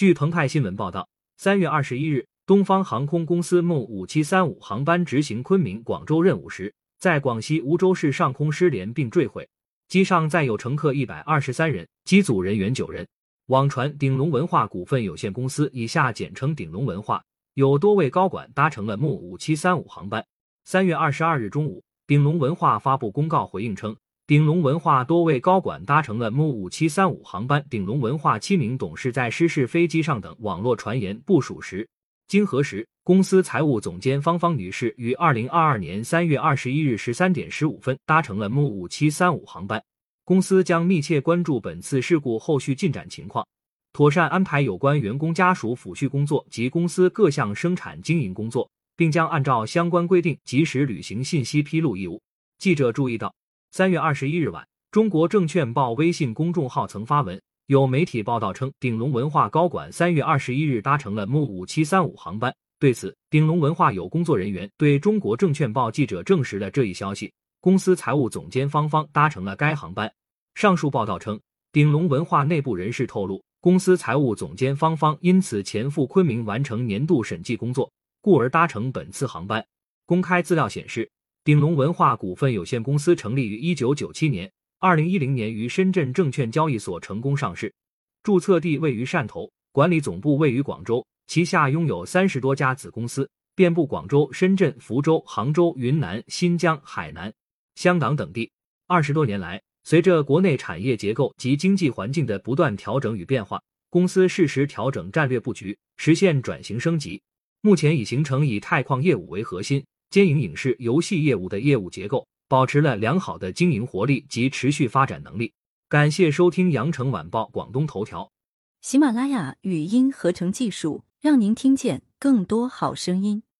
据澎湃新闻报道，三月二十一日，东方航空公司梦五七三五航班执行昆明广州任务时，在广西梧州市上空失联并坠毁，机上载有乘客一百二十三人，机组人员九人。网传鼎龙文化股份有限公司（以下简称鼎龙文化）有多位高管搭乘了梦五七三五航班。三月二十二日中午，鼎龙文化发布公告回应称。鼎龙文化多位高管搭乘了 MU 五七三五航班，鼎龙文化七名董事在失事飞机上等网络传言不属实。经核实，公司财务总监方方女士于二零二二年三月二十一日十三点十五分搭乘了 MU 五七三五航班。公司将密切关注本次事故后续进展情况，妥善安排有关员工家属抚恤工作及公司各项生产经营工作，并将按照相关规定及时履行信息披露义务。记者注意到。三月二十一日晚，中国证券报微信公众号曾发文，有媒体报道称，鼎龙文化高管三月二十一日搭乘了 MU 五七三五航班。对此，鼎龙文化有工作人员对中国证券报记者证实了这一消息。公司财务总监方方搭乘了该航班。上述报道称，鼎龙文化内部人士透露，公司财务总监方方因此前赴昆明完成年度审计工作，故而搭乘本次航班。公开资料显示。鼎龙文化股份有限公司成立于一九九七年，二零一零年于深圳证券交易所成功上市，注册地位于汕头，管理总部位于广州，旗下拥有三十多家子公司，遍布广州、深圳、福州、杭州、云南、新疆、海南、香港等地。二十多年来，随着国内产业结构及经济环境的不断调整与变化，公司适时调整战略布局，实现转型升级，目前已形成以钛矿业务为核心。兼营影视游戏业务的业务结构，保持了良好的经营活力及持续发展能力。感谢收听羊城晚报广东头条，喜马拉雅语音合成技术，让您听见更多好声音。